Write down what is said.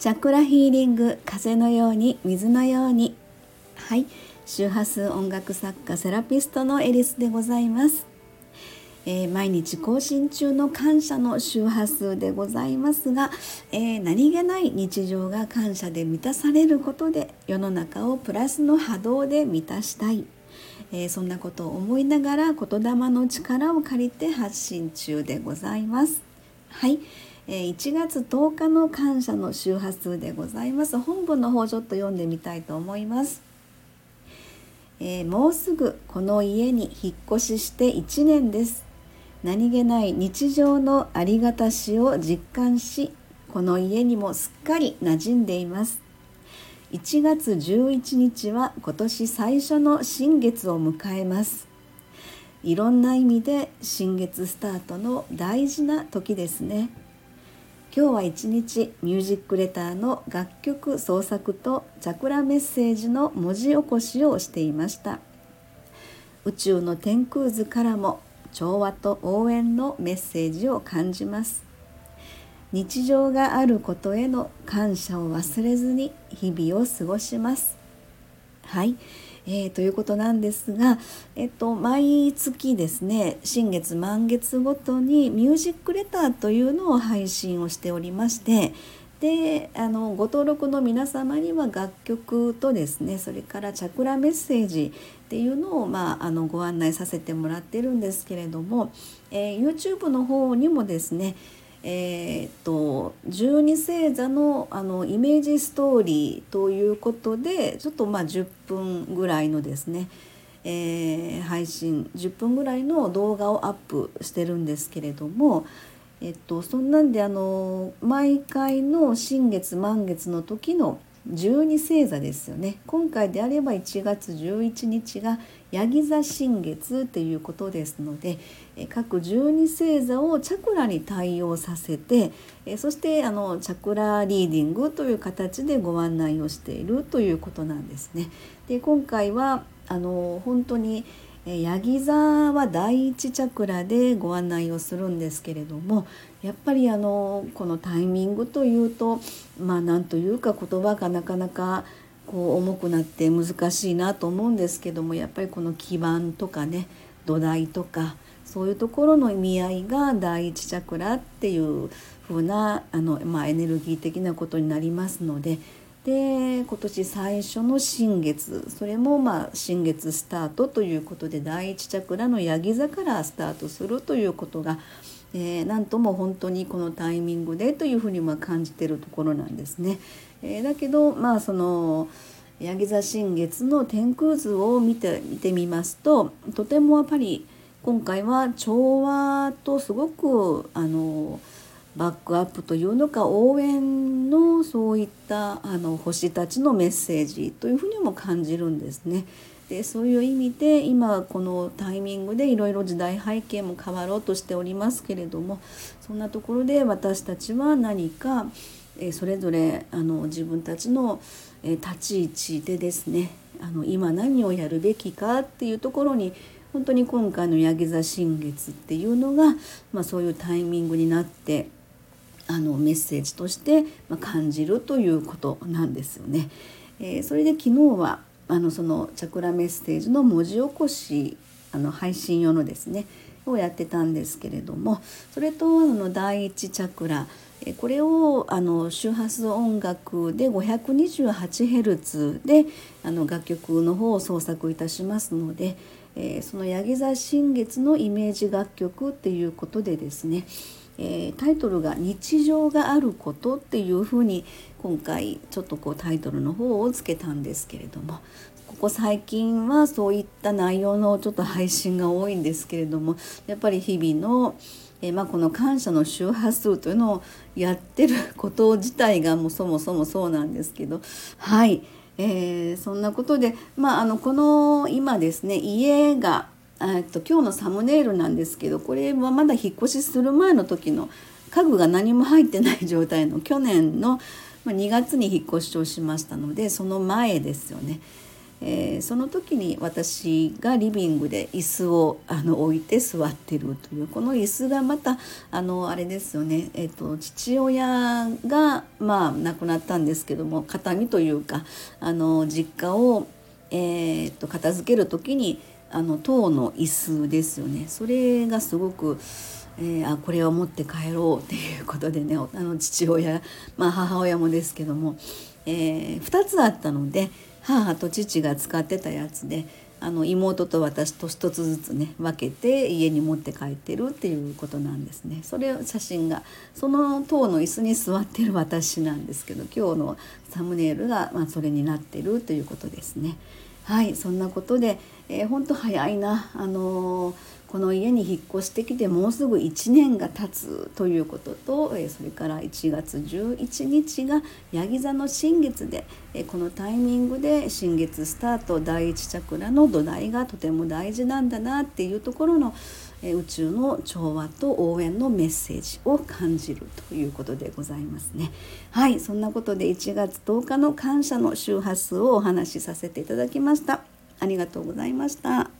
チャクラヒーリング風のように水のように。はい。周波数音楽作家セラピストのエリスでございます、えー、毎日更新中の感謝の周波数でございますが、えー、何気ない日常が感謝で満たされることで世の中をプラスの波動で満たしたい。えー、そんなことを思いながら言霊の力を借りて発信中でございます。はい、1月10日の感謝の周波数でございます。本文の方ちょっと読んでみたいと思います。えー、もうすぐこの家に引っ越しして1年です。何気ない日常のありがたしを実感し、この家にもすっかり馴染んでいます。1月11日は今年最初の新月を迎えますいろんな意味で新月スタートの大事な時ですね今日は一日ミュージックレターの楽曲創作とチャクラメッセージの文字起こしをしていました。宇宙の天空図からも調和と応援のメッセージを感じます。日常があることへの感謝を忘れずに日々を過ごします。はい、えー、ということなんですが、えっと、毎月ですね新月満月ごとにミュージックレターというのを配信をしておりましてであのご登録の皆様には楽曲とですねそれからチャクラメッセージっていうのを、まあ、あのご案内させてもらってるんですけれども、えー、YouTube の方にもですねえー、と十二星座のあのイメージストーリーということでちょっとまあ10分ぐらいのですね、えー、配信10分ぐらいの動画をアップしてるんですけれども、えっと、そんなんであの毎回の新月満月の時の十二星座ですよね今回であれば1月11日がヤギ座新月ということですので各十二星座をチャクラに対応させてそしてあのチャクラリーディングという形でご案内をしているということなんですね。で今回はあの本当にヤギ座は第一チャクラでご案内をするんですけれどもやっぱりあのこのタイミングというとまあ何というか言葉がなかなかこう重くなって難しいなと思うんですけどもやっぱりこの基盤とかね土台とかそういうところの意味合いが第一チャクラっていう風なあの、まあ、エネルギー的なことになりますのでで今年最初の新月それもまあ新月スタートということで第一チャクラのヤギ座からスタートするということが、えー、とも本当にこのタイミングでというふうにま感じてるところなんですね。えー、だけどまあそのヤギ座新月の天空図を見て見てみますととてもやっぱり今回は調和とすごくあのバックアップというのか応援のそういったあの星たちのメッセージというふうにも感じるんですね。でそういう意味で今このタイミングでいろいろ時代背景も変わろうとしておりますけれどもそんなところで私たちは何か、それぞれあの自分たちの、立ち位置でですねあの今何をやるべきかっていうところに本当に今回のヤギ座新月っていうのが、まあ、そういうタイミングになってあのメッセージとして感じるということなんですよね。えー、それで昨日はあのそのチャクラメッセージの文字起こしあの配信用のですねをやってたんですけれどもそれとあの第一チャクラこれをあの周波数音楽で 528Hz であの楽曲の方を創作いたしますので、えー、その八木座新月のイメージ楽曲っていうことでですねえー、タイトルが「日常があること」っていうふうに今回ちょっとこうタイトルの方をつけたんですけれどもここ最近はそういった内容のちょっと配信が多いんですけれどもやっぱり日々の、えー、まあ、この感謝の周波数というのをやってること自体がもうそもそもそうなんですけどはい、えー、そんなことで、まあ、あのこの今ですね家がえっと今日のサムネイルなんですけどこれはまだ引っ越しする前の時の家具が何も入ってない状態の去年の2月に引っ越しをしましたのでその前ですよね。えー、その時に私がリビングで椅子をあの置いて座ってるというこの椅子がまたあのあれですよね、えーと、父親が、まあ、亡くなったんですけども形見というかあの実家を、えーと、片付ける時にあの塔の椅子ですよねそれがすごく。えー、あこれを持って帰ろうっていうことでね あの父親、まあ、母親もですけども、えー、2つあったので母と父が使ってたやつであの妹と私と1つずつね分けて家に持って帰ってるっていうことなんですね。それ写真がその塔の椅子に座ってる私なんですけど今日のサムネイルが、まあ、それになってるということですね。はいそんなことで、えー、ほんと早いな。あのーこの家に引っ越してきてもうすぐ1年が経つということとそれから1月11日がヤギ座の新月でこのタイミングで新月スタート第一チャクラの土台がとても大事なんだなっていうところの宇宙の調和と応援のメッセージを感じるということでございますね。はいそんなことで1月10日の感謝の周波数をお話しさせていただきました。ありがとうございました。